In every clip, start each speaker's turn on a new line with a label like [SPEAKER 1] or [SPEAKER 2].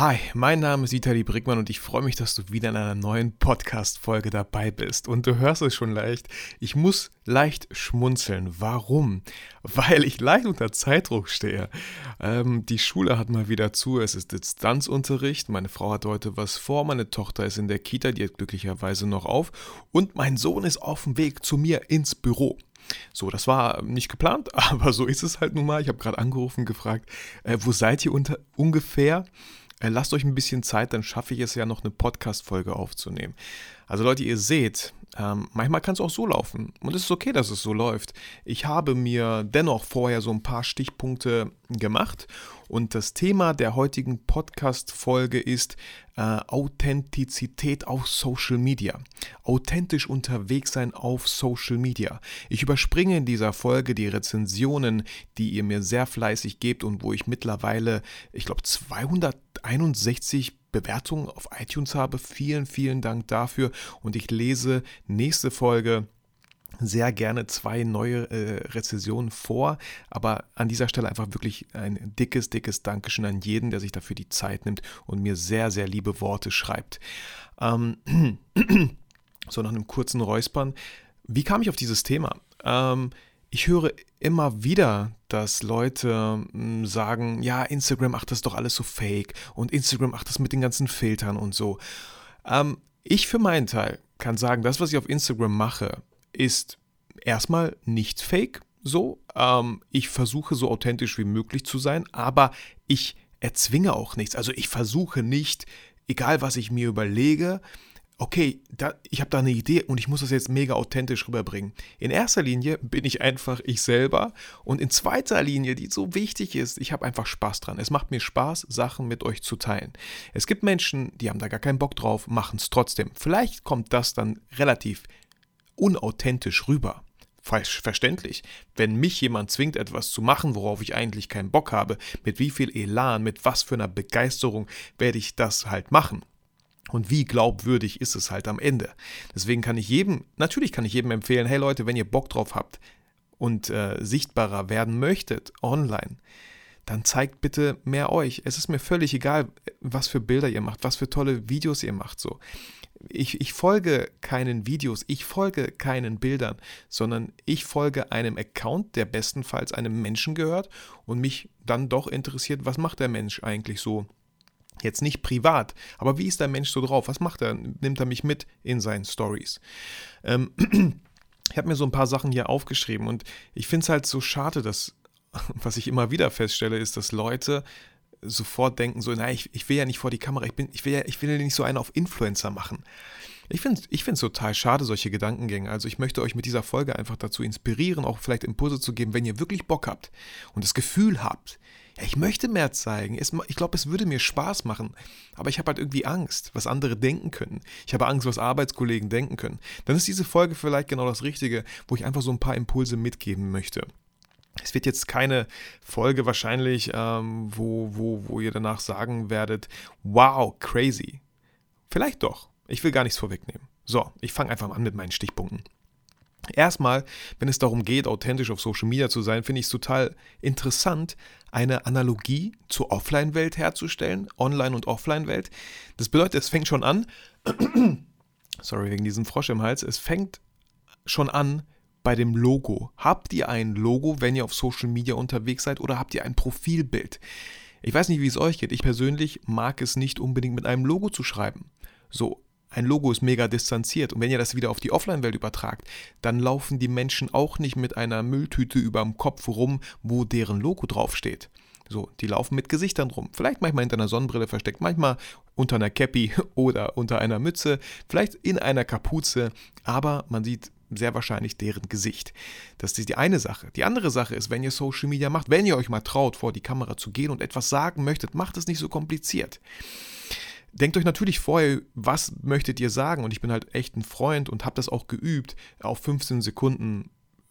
[SPEAKER 1] Hi, mein Name ist Vitali Brickmann und ich freue mich, dass du wieder in einer neuen Podcast-Folge dabei bist. Und du hörst es schon leicht, ich muss leicht schmunzeln. Warum? Weil ich leicht unter Zeitdruck stehe. Ähm, die Schule hat mal wieder zu, es ist Distanzunterricht. Meine Frau hat heute was vor, meine Tochter ist in der Kita, die hat glücklicherweise noch auf. Und mein Sohn ist auf dem Weg zu mir ins Büro. So, das war nicht geplant, aber so ist es halt nun mal. Ich habe gerade angerufen, gefragt, äh, wo seid ihr unter, ungefähr? Äh, lasst euch ein bisschen Zeit, dann schaffe ich es ja noch eine Podcast-Folge aufzunehmen. Also Leute, ihr seht, ähm, manchmal kann es auch so laufen und es ist okay, dass es so läuft. Ich habe mir dennoch vorher so ein paar Stichpunkte gemacht und das Thema der heutigen Podcast-Folge ist äh, Authentizität auf Social Media. Authentisch unterwegs sein auf Social Media. Ich überspringe in dieser Folge die Rezensionen, die ihr mir sehr fleißig gebt und wo ich mittlerweile, ich glaube, 261 Bewertungen auf iTunes habe. Vielen, vielen Dank dafür und ich lese nächste Folge sehr gerne zwei neue äh, Rezessionen vor, aber an dieser Stelle einfach wirklich ein dickes, dickes Dankeschön an jeden, der sich dafür die Zeit nimmt und mir sehr, sehr liebe Worte schreibt. Ähm, so nach einem kurzen Räuspern. Wie kam ich auf dieses Thema? Ähm, ich höre immer wieder, dass Leute hm, sagen, ja, Instagram, ach, das doch alles so fake und Instagram, ach, das mit den ganzen Filtern und so. Ähm, ich für meinen Teil kann sagen, das, was ich auf Instagram mache, ist erstmal nicht fake, so. Ähm, ich versuche so authentisch wie möglich zu sein, aber ich erzwinge auch nichts. Also ich versuche nicht, egal was ich mir überlege, okay, da, ich habe da eine Idee und ich muss das jetzt mega authentisch rüberbringen. In erster Linie bin ich einfach ich selber und in zweiter Linie, die so wichtig ist, ich habe einfach Spaß dran. Es macht mir Spaß, Sachen mit euch zu teilen. Es gibt Menschen, die haben da gar keinen Bock drauf, machen es trotzdem. Vielleicht kommt das dann relativ unauthentisch rüber. Falsch verständlich. Wenn mich jemand zwingt, etwas zu machen, worauf ich eigentlich keinen Bock habe, mit wie viel Elan, mit was für einer Begeisterung werde ich das halt machen. Und wie glaubwürdig ist es halt am Ende? Deswegen kann ich jedem, natürlich kann ich jedem empfehlen, hey Leute, wenn ihr Bock drauf habt und äh, sichtbarer werden möchtet online, dann zeigt bitte mehr euch. Es ist mir völlig egal, was für Bilder ihr macht, was für tolle Videos ihr macht. So. Ich, ich folge keinen Videos, ich folge keinen Bildern, sondern ich folge einem Account, der bestenfalls einem Menschen gehört und mich dann doch interessiert, was macht der Mensch eigentlich so Jetzt nicht privat, aber wie ist der Mensch so drauf? Was macht er? Nimmt er mich mit in seinen Stories? Ähm, ich habe mir so ein paar Sachen hier aufgeschrieben und ich finde es halt so schade, dass, was ich immer wieder feststelle, ist, dass Leute sofort denken, so, nein, ich, ich will ja nicht vor die Kamera, ich, bin, ich, will ja, ich will ja nicht so einen auf Influencer machen. Ich finde es ich total schade, solche Gedankengänge. Also ich möchte euch mit dieser Folge einfach dazu inspirieren, auch vielleicht Impulse zu geben, wenn ihr wirklich Bock habt und das Gefühl habt, ich möchte mehr zeigen. Es, ich glaube, es würde mir Spaß machen. Aber ich habe halt irgendwie Angst, was andere denken können. Ich habe Angst, was Arbeitskollegen denken können. Dann ist diese Folge vielleicht genau das Richtige, wo ich einfach so ein paar Impulse mitgeben möchte. Es wird jetzt keine Folge wahrscheinlich, ähm, wo, wo, wo ihr danach sagen werdet, wow, crazy. Vielleicht doch. Ich will gar nichts vorwegnehmen. So, ich fange einfach mal an mit meinen Stichpunkten. Erstmal, wenn es darum geht, authentisch auf Social Media zu sein, finde ich es total interessant, eine Analogie zur Offline-Welt herzustellen, Online- und Offline-Welt. Das bedeutet, es fängt schon an, sorry wegen diesem Frosch im Hals, es fängt schon an bei dem Logo. Habt ihr ein Logo, wenn ihr auf Social Media unterwegs seid, oder habt ihr ein Profilbild? Ich weiß nicht, wie es euch geht. Ich persönlich mag es nicht unbedingt mit einem Logo zu schreiben. So, ein Logo ist mega distanziert. Und wenn ihr das wieder auf die Offline-Welt übertragt, dann laufen die Menschen auch nicht mit einer Mülltüte überm Kopf rum, wo deren Logo draufsteht. So, die laufen mit Gesichtern rum. Vielleicht manchmal hinter einer Sonnenbrille versteckt, manchmal unter einer Cappy oder unter einer Mütze, vielleicht in einer Kapuze, aber man sieht sehr wahrscheinlich deren Gesicht. Das ist die eine Sache. Die andere Sache ist, wenn ihr Social Media macht, wenn ihr euch mal traut, vor die Kamera zu gehen und etwas sagen möchtet, macht es nicht so kompliziert. Denkt euch natürlich vorher, was möchtet ihr sagen? Und ich bin halt echt ein Freund und habe das auch geübt, auf 15 Sekunden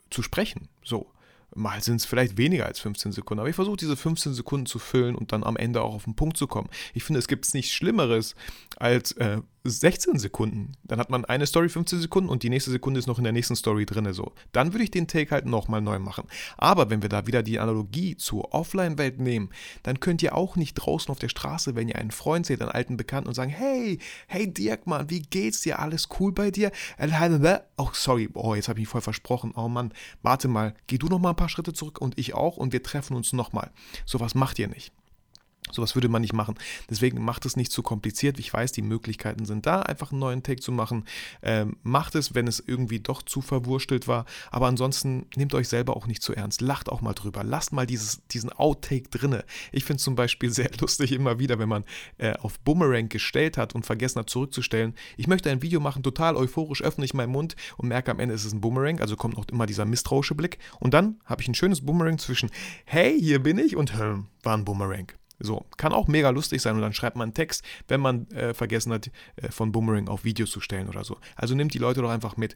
[SPEAKER 1] zu sprechen. So. Mal sind es vielleicht weniger als 15 Sekunden, aber ich versuche diese 15 Sekunden zu füllen und dann am Ende auch auf den Punkt zu kommen. Ich finde, es gibt nichts Schlimmeres, als äh, 16 Sekunden. Dann hat man eine Story 15 Sekunden und die nächste Sekunde ist noch in der nächsten Story drin. So. Dann würde ich den Take halt nochmal neu machen. Aber wenn wir da wieder die Analogie zur Offline-Welt nehmen, dann könnt ihr auch nicht draußen auf der Straße, wenn ihr einen Freund seht, einen alten Bekannten und sagen, hey, hey Dirk, Mann, wie geht's dir? Alles cool bei dir? Oh, sorry, oh, jetzt habe ich mich voll versprochen. Oh Mann, warte mal, geh du noch mal ein paar Schritte zurück und ich auch und wir treffen uns nochmal. Sowas macht ihr nicht. Sowas würde man nicht machen. Deswegen macht es nicht zu kompliziert. Ich weiß, die Möglichkeiten sind da, einfach einen neuen Take zu machen. Ähm, macht es, wenn es irgendwie doch zu verwurstelt war. Aber ansonsten nehmt euch selber auch nicht zu ernst. Lacht auch mal drüber. Lasst mal dieses, diesen Outtake drinne. Ich finde es zum Beispiel sehr lustig immer wieder, wenn man äh, auf Boomerang gestellt hat und vergessen hat zurückzustellen. Ich möchte ein Video machen, total euphorisch, öffne ich meinen Mund und merke am Ende ist es ein Boomerang. Also kommt noch immer dieser misstrauische Blick. Und dann habe ich ein schönes Boomerang zwischen Hey, hier bin ich und hm, war ein Boomerang. So, kann auch mega lustig sein und dann schreibt man einen Text, wenn man äh, vergessen hat, äh, von Boomerang auf Videos zu stellen oder so. Also nimmt die Leute doch einfach mit,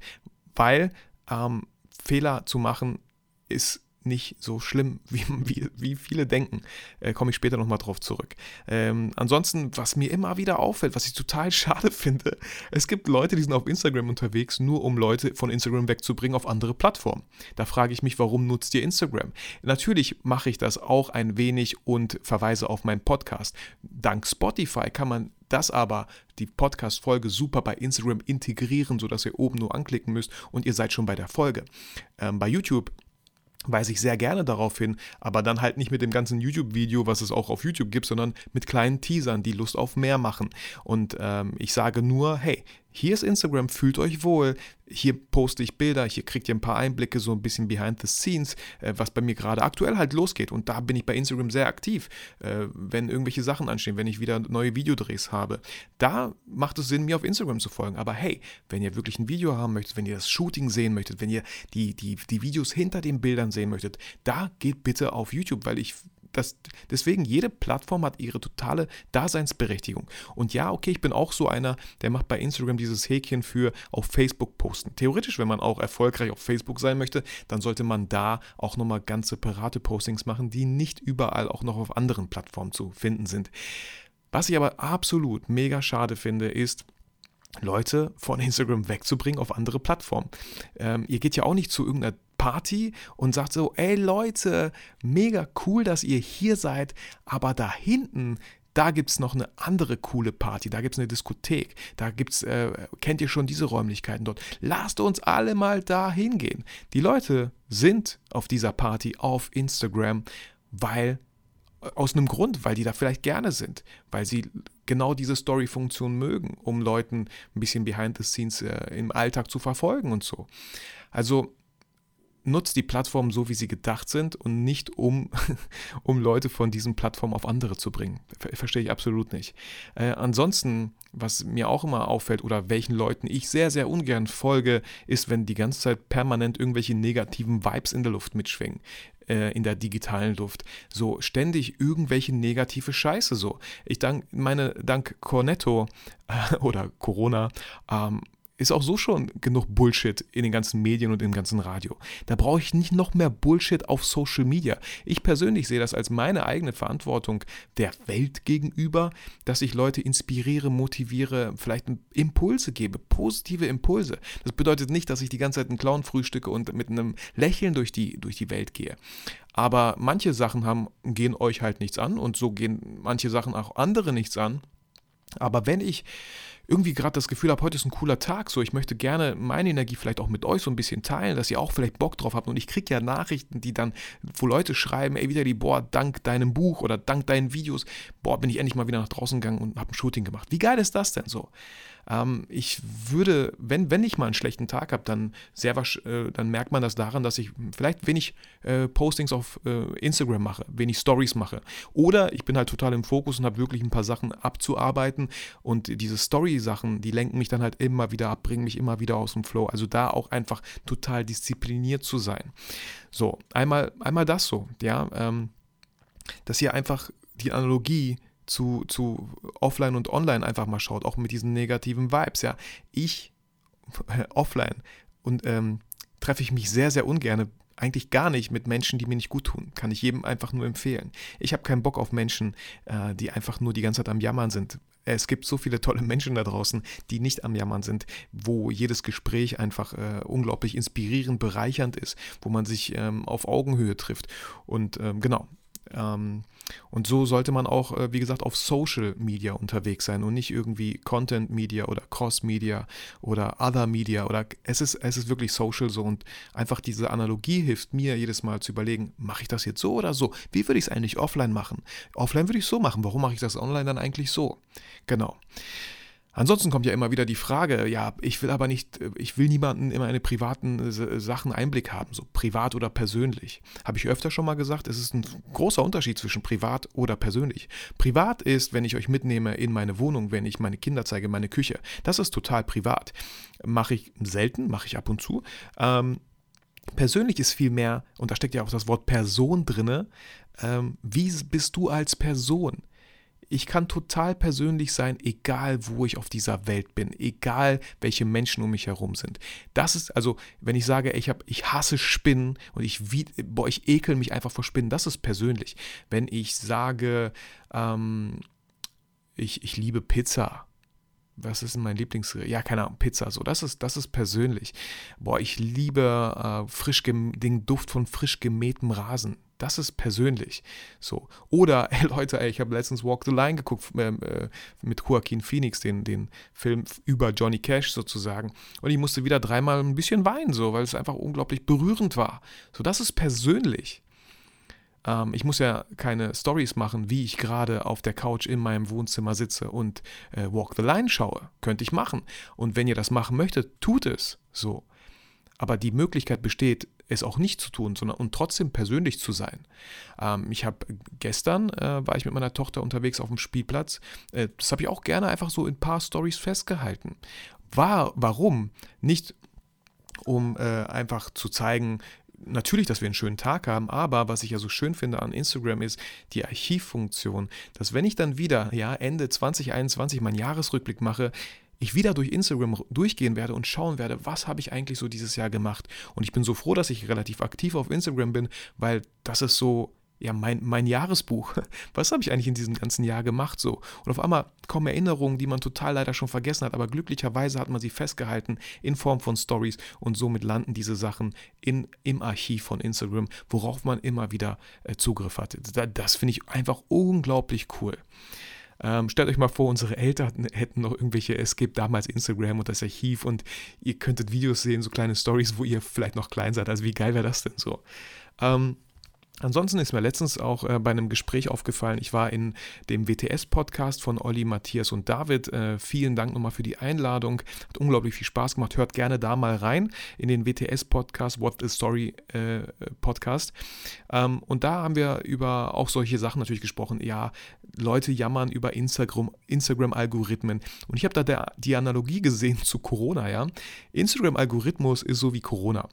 [SPEAKER 1] weil ähm, Fehler zu machen ist nicht so schlimm, wie, wie, wie viele denken. Äh, Komme ich später nochmal drauf zurück. Ähm, ansonsten, was mir immer wieder auffällt, was ich total schade finde, es gibt Leute, die sind auf Instagram unterwegs, nur um Leute von Instagram wegzubringen auf andere Plattformen. Da frage ich mich, warum nutzt ihr Instagram? Natürlich mache ich das auch ein wenig und verweise auf meinen Podcast. Dank Spotify kann man das aber, die Podcast-Folge, super bei Instagram integrieren, sodass ihr oben nur anklicken müsst und ihr seid schon bei der Folge. Ähm, bei YouTube weise ich sehr gerne darauf hin, aber dann halt nicht mit dem ganzen YouTube-Video, was es auch auf YouTube gibt, sondern mit kleinen Teasern, die Lust auf mehr machen. Und ähm, ich sage nur, hey, hier ist Instagram, fühlt euch wohl. Hier poste ich Bilder, hier kriegt ihr ein paar Einblicke, so ein bisschen behind the scenes, äh, was bei mir gerade aktuell halt losgeht. Und da bin ich bei Instagram sehr aktiv, äh, wenn irgendwelche Sachen anstehen, wenn ich wieder neue Videodrehs habe. Da macht es Sinn, mir auf Instagram zu folgen. Aber hey, wenn ihr wirklich ein Video haben möchtet, wenn ihr das Shooting sehen möchtet, wenn ihr die, die, die Videos hinter den Bildern sehen möchtet, da geht bitte auf YouTube, weil ich das, deswegen, jede Plattform hat ihre totale Daseinsberechtigung. Und ja, okay, ich bin auch so einer, der macht bei Instagram dieses Häkchen für auf Facebook posten. Theoretisch, wenn man auch erfolgreich auf Facebook sein möchte, dann sollte man da auch nochmal ganz separate Postings machen, die nicht überall auch noch auf anderen Plattformen zu finden sind. Was ich aber absolut mega schade finde, ist, Leute von Instagram wegzubringen auf andere Plattformen. Ähm, ihr geht ja auch nicht zu irgendeiner Party und sagt so, ey Leute, mega cool, dass ihr hier seid, aber da hinten, da gibt es noch eine andere coole Party, da gibt es eine Diskothek, da gibt's, äh, kennt ihr schon diese Räumlichkeiten dort. Lasst uns alle mal da hingehen. Die Leute sind auf dieser Party auf Instagram, weil aus einem Grund, weil die da vielleicht gerne sind, weil sie genau diese Story-Funktion mögen, um Leuten ein bisschen behind the scenes äh, im Alltag zu verfolgen und so. Also nutzt die Plattformen so, wie sie gedacht sind und nicht um, um Leute von diesen Plattformen auf andere zu bringen. Ver verstehe ich absolut nicht. Äh, ansonsten, was mir auch immer auffällt oder welchen Leuten ich sehr, sehr ungern folge, ist, wenn die ganze Zeit permanent irgendwelche negativen Vibes in der Luft mitschwingen äh, in der digitalen Luft. So ständig irgendwelche negative Scheiße so. Ich dank, meine, dank Cornetto äh, oder Corona ähm, ist auch so schon genug Bullshit in den ganzen Medien und im ganzen Radio. Da brauche ich nicht noch mehr Bullshit auf Social Media. Ich persönlich sehe das als meine eigene Verantwortung der Welt gegenüber, dass ich Leute inspiriere, motiviere, vielleicht Impulse gebe, positive Impulse. Das bedeutet nicht, dass ich die ganze Zeit einen Clown frühstücke und mit einem Lächeln durch die, durch die Welt gehe. Aber manche Sachen haben, gehen euch halt nichts an und so gehen manche Sachen auch andere nichts an. Aber wenn ich irgendwie gerade das Gefühl habe, heute ist ein cooler Tag, so ich möchte gerne meine Energie vielleicht auch mit euch so ein bisschen teilen, dass ihr auch vielleicht Bock drauf habt und ich kriege ja Nachrichten, die dann, wo Leute schreiben, ey, wieder die, boah, dank deinem Buch oder dank deinen Videos, boah, bin ich endlich mal wieder nach draußen gegangen und habe ein Shooting gemacht. Wie geil ist das denn so? Ähm, ich würde, wenn, wenn ich mal einen schlechten Tag habe, dann äh, dann merkt man das daran, dass ich vielleicht wenig äh, Postings auf äh, Instagram mache, wenig Stories mache. Oder ich bin halt total im Fokus und habe wirklich ein paar Sachen abzuarbeiten und diese Story-Sachen, die lenken mich dann halt immer wieder ab, bringen mich immer wieder aus dem Flow. Also da auch einfach total diszipliniert zu sein. So, einmal, einmal das so, ja, ähm, dass hier einfach die Analogie zu, zu offline und online einfach mal schaut, auch mit diesen negativen Vibes. Ja, ich offline und ähm, treffe ich mich sehr, sehr ungern, eigentlich gar nicht mit Menschen, die mir nicht gut tun. Kann ich jedem einfach nur empfehlen. Ich habe keinen Bock auf Menschen, äh, die einfach nur die ganze Zeit am Jammern sind. es gibt so viele tolle Menschen da draußen, die nicht am Jammern sind, wo jedes Gespräch einfach äh, unglaublich inspirierend, bereichernd ist, wo man sich ähm, auf Augenhöhe trifft. Und ähm, genau, ähm, und so sollte man auch, äh, wie gesagt, auf Social Media unterwegs sein und nicht irgendwie Content Media oder Cross Media oder Other Media oder es ist, es ist wirklich Social so und einfach diese Analogie hilft mir jedes Mal zu überlegen, mache ich das jetzt so oder so? Wie würde ich es eigentlich offline machen? Offline würde ich so machen, warum mache ich das online dann eigentlich so? Genau. Ansonsten kommt ja immer wieder die Frage, ja, ich will aber nicht, ich will niemanden in meine privaten äh, Sachen Einblick haben, so privat oder persönlich. Habe ich öfter schon mal gesagt, es ist ein großer Unterschied zwischen privat oder persönlich. Privat ist, wenn ich euch mitnehme in meine Wohnung, wenn ich meine Kinder zeige, meine Küche. Das ist total privat. Mache ich selten, mache ich ab und zu. Ähm, persönlich ist viel mehr, und da steckt ja auch das Wort Person drinne, ähm, wie bist du als Person? Ich kann total persönlich sein, egal wo ich auf dieser Welt bin, egal welche Menschen um mich herum sind. Das ist also, wenn ich sage, ich, hab, ich hasse Spinnen und ich, boah, ich ekel mich einfach vor Spinnen, das ist persönlich. Wenn ich sage, ähm, ich, ich liebe Pizza, was ist denn mein Lieblings... Ja, keine Ahnung, Pizza, so, das ist, das ist persönlich. Boah, ich liebe äh, frisch den Duft von frisch gemähtem Rasen. Das ist persönlich. So. Oder, ey Leute, ey, ich habe letztens Walk the Line geguckt ähm, äh, mit Joaquin Phoenix, den, den Film über Johnny Cash sozusagen. Und ich musste wieder dreimal ein bisschen weinen, so, weil es einfach unglaublich berührend war. So, das ist persönlich. Ähm, ich muss ja keine Stories machen, wie ich gerade auf der Couch in meinem Wohnzimmer sitze und äh, Walk the Line schaue. Könnte ich machen. Und wenn ihr das machen möchtet, tut es so. Aber die Möglichkeit besteht, es auch nicht zu tun, sondern und trotzdem persönlich zu sein. Ähm, ich habe gestern äh, war ich mit meiner Tochter unterwegs auf dem Spielplatz. Äh, das habe ich auch gerne einfach so in ein paar Stories festgehalten. War, warum? Nicht um äh, einfach zu zeigen, natürlich, dass wir einen schönen Tag haben, aber was ich ja so schön finde an Instagram ist die Archivfunktion, dass wenn ich dann wieder, ja, Ende 2021 meinen Jahresrückblick mache, ich wieder durch Instagram durchgehen werde und schauen werde, was habe ich eigentlich so dieses Jahr gemacht. Und ich bin so froh, dass ich relativ aktiv auf Instagram bin, weil das ist so ja, mein, mein Jahresbuch. Was habe ich eigentlich in diesem ganzen Jahr gemacht so? Und auf einmal kommen Erinnerungen, die man total leider schon vergessen hat, aber glücklicherweise hat man sie festgehalten in Form von Stories und somit landen diese Sachen in, im Archiv von Instagram, worauf man immer wieder äh, Zugriff hat. Das, das finde ich einfach unglaublich cool. Ähm, stellt euch mal vor, unsere Eltern hätten noch irgendwelche, es gibt damals Instagram und das Archiv und ihr könntet Videos sehen, so kleine Stories, wo ihr vielleicht noch klein seid. Also wie geil wäre das denn so? Ähm, Ansonsten ist mir letztens auch äh, bei einem Gespräch aufgefallen, ich war in dem WTS-Podcast von Olli, Matthias und David. Äh, vielen Dank nochmal für die Einladung. Hat unglaublich viel Spaß gemacht. Hört gerne da mal rein in den WTS-Podcast, What the Story äh, Podcast. Ähm, und da haben wir über auch solche Sachen natürlich gesprochen. Ja, Leute jammern über Instagram, Instagram-Algorithmen. Und ich habe da der, die Analogie gesehen zu Corona, ja. Instagram-Algorithmus ist so wie Corona.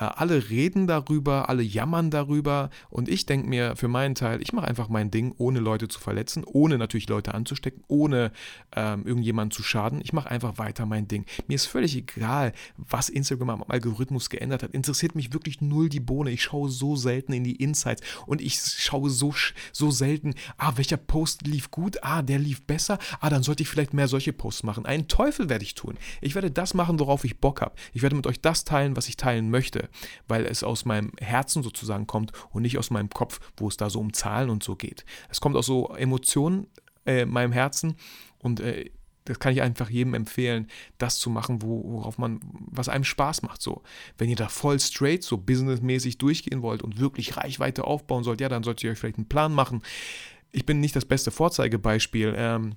[SPEAKER 1] Äh, alle reden darüber, alle jammern darüber und ich denke mir für meinen Teil, ich mache einfach mein Ding, ohne Leute zu verletzen, ohne natürlich Leute anzustecken, ohne ähm, irgendjemanden zu schaden. Ich mache einfach weiter mein Ding. Mir ist völlig egal, was Instagram am Algorithmus geändert hat. Interessiert mich wirklich null die Bohne. Ich schaue so selten in die Insights und ich schaue so, so selten, ah, welcher Post lief gut, ah, der lief besser, ah, dann sollte ich vielleicht mehr solche Posts machen. Einen Teufel werde ich tun. Ich werde das machen, worauf ich Bock habe. Ich werde mit euch das teilen, was ich teilen möchte weil es aus meinem Herzen sozusagen kommt und nicht aus meinem Kopf, wo es da so um Zahlen und so geht. Es kommt aus so Emotionen äh, meinem Herzen und äh, das kann ich einfach jedem empfehlen, das zu machen, wo, worauf man, was einem Spaß macht. So, wenn ihr da voll straight, so businessmäßig durchgehen wollt und wirklich Reichweite aufbauen sollt, ja, dann solltet ihr euch vielleicht einen Plan machen. Ich bin nicht das beste Vorzeigebeispiel. Ähm,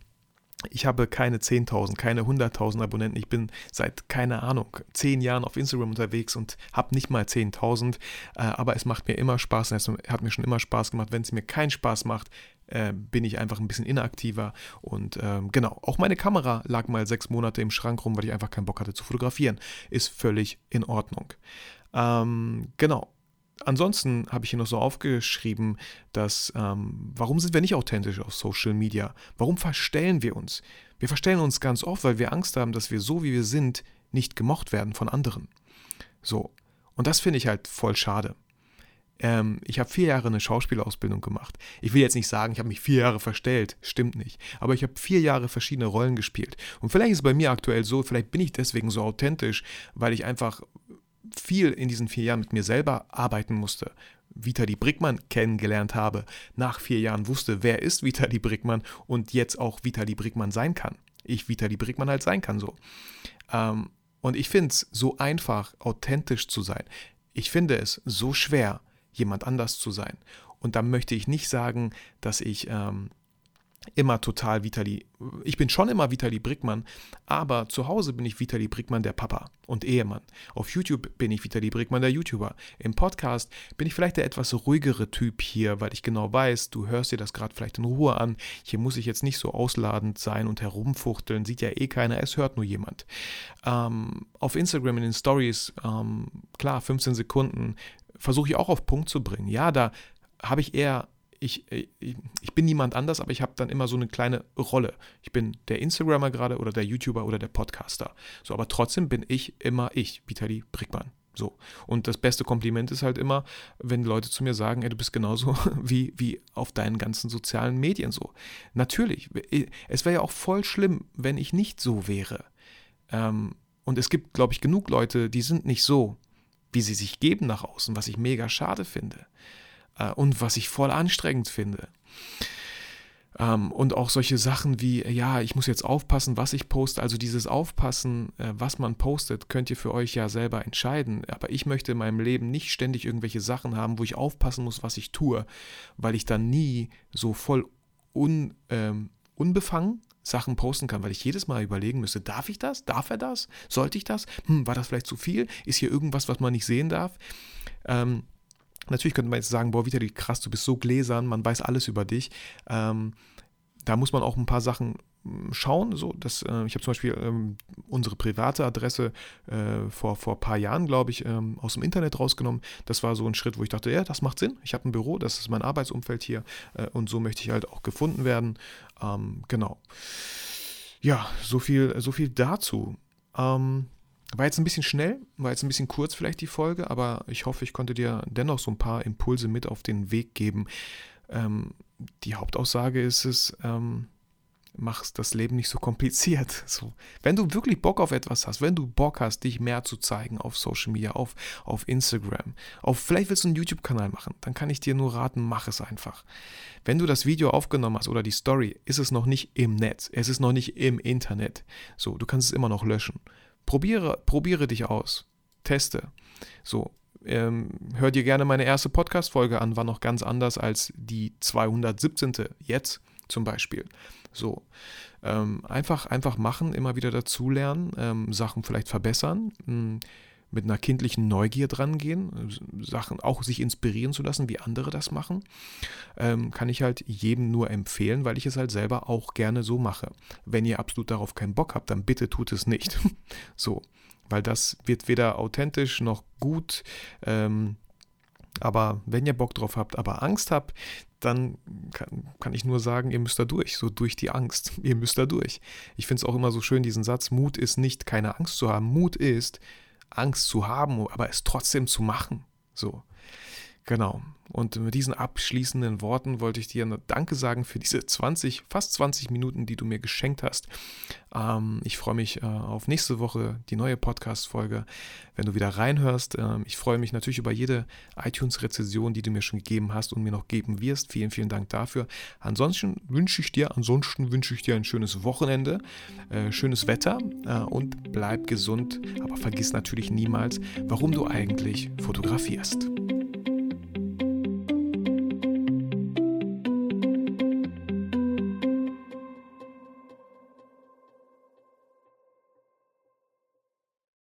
[SPEAKER 1] ich habe keine 10.000, keine 100.000 Abonnenten. Ich bin seit, keine Ahnung, 10 Jahren auf Instagram unterwegs und habe nicht mal 10.000. Äh, aber es macht mir immer Spaß. Es hat mir schon immer Spaß gemacht. Wenn es mir keinen Spaß macht, äh, bin ich einfach ein bisschen inaktiver. Und ähm, genau, auch meine Kamera lag mal sechs Monate im Schrank rum, weil ich einfach keinen Bock hatte zu fotografieren. Ist völlig in Ordnung. Ähm, genau, ansonsten habe ich hier noch so aufgeschrieben, dass ähm, warum sind wir nicht authentisch auf Social Media? Warum verstellen wir uns? Wir verstellen uns ganz oft, weil wir Angst haben, dass wir so wie wir sind nicht gemocht werden von anderen. So. Und das finde ich halt voll schade. Ähm, ich habe vier Jahre eine Schauspielausbildung gemacht. Ich will jetzt nicht sagen, ich habe mich vier Jahre verstellt, stimmt nicht. Aber ich habe vier Jahre verschiedene Rollen gespielt. Und vielleicht ist es bei mir aktuell so, vielleicht bin ich deswegen so authentisch, weil ich einfach viel in diesen vier Jahren mit mir selber arbeiten musste. Vitali Brickmann kennengelernt habe, nach vier Jahren wusste, wer ist Vitali Brickmann und jetzt auch Vitali Brickmann sein kann. Ich Vitali Brickmann halt sein kann so. Ähm, und ich finde es so einfach, authentisch zu sein. Ich finde es so schwer, jemand anders zu sein. Und da möchte ich nicht sagen, dass ich ähm, immer total Vitali. Ich bin schon immer Vitali Brickmann, aber zu Hause bin ich Vitali Brickmann der Papa und Ehemann. Auf YouTube bin ich Vitali Brickmann der YouTuber. Im Podcast bin ich vielleicht der etwas ruhigere Typ hier, weil ich genau weiß, du hörst dir das gerade vielleicht in Ruhe an. Hier muss ich jetzt nicht so ausladend sein und herumfuchteln. Sieht ja eh keiner, es hört nur jemand. Ähm, auf Instagram in den Stories, ähm, klar, 15 Sekunden, versuche ich auch auf Punkt zu bringen. Ja, da habe ich eher ich, äh, ich, bin niemand anders, aber ich habe dann immer so eine kleine Rolle. Ich bin der Instagrammer gerade oder der YouTuber oder der Podcaster. So, aber trotzdem bin ich immer ich, Vitali Brickmann. So. Und das beste Kompliment ist halt immer, wenn Leute zu mir sagen, ey, du bist genauso wie, wie auf deinen ganzen sozialen Medien so. Natürlich, es wäre ja auch voll schlimm, wenn ich nicht so wäre. Ähm, und es gibt, glaube ich, genug Leute, die sind nicht so, wie sie sich geben nach außen, was ich mega schade finde äh, und was ich voll anstrengend finde. Ähm, und auch solche Sachen wie, ja, ich muss jetzt aufpassen, was ich poste. Also dieses Aufpassen, äh, was man postet, könnt ihr für euch ja selber entscheiden. Aber ich möchte in meinem Leben nicht ständig irgendwelche Sachen haben, wo ich aufpassen muss, was ich tue, weil ich dann nie so voll un, ähm, unbefangen Sachen posten kann, weil ich jedes Mal überlegen müsste, darf ich das? Darf er das? Sollte ich das? Hm, war das vielleicht zu viel? Ist hier irgendwas, was man nicht sehen darf? Ähm, Natürlich könnte man jetzt sagen, boah, Vitali, krass, du bist so gläsern, man weiß alles über dich. Ähm, da muss man auch ein paar Sachen hm, schauen. So, dass, äh, ich habe zum Beispiel ähm, unsere private Adresse äh, vor, vor ein paar Jahren, glaube ich, ähm, aus dem Internet rausgenommen. Das war so ein Schritt, wo ich dachte, ja, das macht Sinn. Ich habe ein Büro, das ist mein Arbeitsumfeld hier äh, und so möchte ich halt auch gefunden werden. Ähm, genau. Ja, so viel, so viel dazu. Ähm, war jetzt ein bisschen schnell, war jetzt ein bisschen kurz vielleicht die Folge, aber ich hoffe, ich konnte dir dennoch so ein paar Impulse mit auf den Weg geben. Ähm, die Hauptaussage ist es, ähm, mach das Leben nicht so kompliziert. So, wenn du wirklich Bock auf etwas hast, wenn du Bock hast, dich mehr zu zeigen auf Social Media, auf, auf Instagram, auf vielleicht willst du einen YouTube-Kanal machen, dann kann ich dir nur raten, mach es einfach. Wenn du das Video aufgenommen hast oder die Story, ist es noch nicht im Netz, es ist noch nicht im Internet. So, du kannst es immer noch löschen. Probiere, probiere dich aus. Teste. So, ähm, hör dir gerne meine erste Podcast-Folge an, war noch ganz anders als die 217. jetzt zum Beispiel. So, ähm, einfach, einfach machen, immer wieder dazulernen, ähm, Sachen vielleicht verbessern. Mh, hm, mit einer kindlichen Neugier dran gehen, Sachen auch sich inspirieren zu lassen, wie andere das machen, ähm, kann ich halt jedem nur empfehlen, weil ich es halt selber auch gerne so mache. Wenn ihr absolut darauf keinen Bock habt, dann bitte tut es nicht. so, weil das wird weder authentisch noch gut. Ähm, aber wenn ihr Bock drauf habt, aber Angst habt, dann kann, kann, ich nur sagen, ihr müsst da durch, so durch die Angst. Ihr müsst da durch. Ich finde es auch immer so schön, diesen Satz, Mut ist nicht, keine Angst zu haben. Mut ist, Angst zu haben, aber es trotzdem zu machen. So. Genau. Und mit diesen abschließenden Worten wollte ich dir Danke sagen für diese 20, fast 20 Minuten, die du mir geschenkt hast. Ähm, ich freue mich äh, auf nächste Woche, die neue Podcast-Folge, wenn du wieder reinhörst. Ähm, ich freue mich natürlich über jede iTunes-Rezession, die du mir schon gegeben hast und mir noch geben wirst. Vielen, vielen Dank dafür. Ansonsten wünsche ich dir, ansonsten wünsche ich dir ein schönes Wochenende, äh, schönes Wetter äh, und bleib gesund. Aber vergiss natürlich niemals, warum du eigentlich fotografierst.